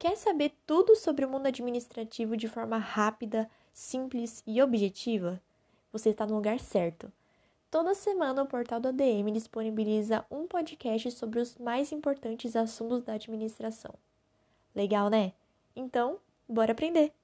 Quer saber tudo sobre o mundo administrativo de forma rápida, simples e objetiva? Você está no lugar certo. Toda semana o portal do ADM disponibiliza um podcast sobre os mais importantes assuntos da administração. Legal, né? Então, bora aprender!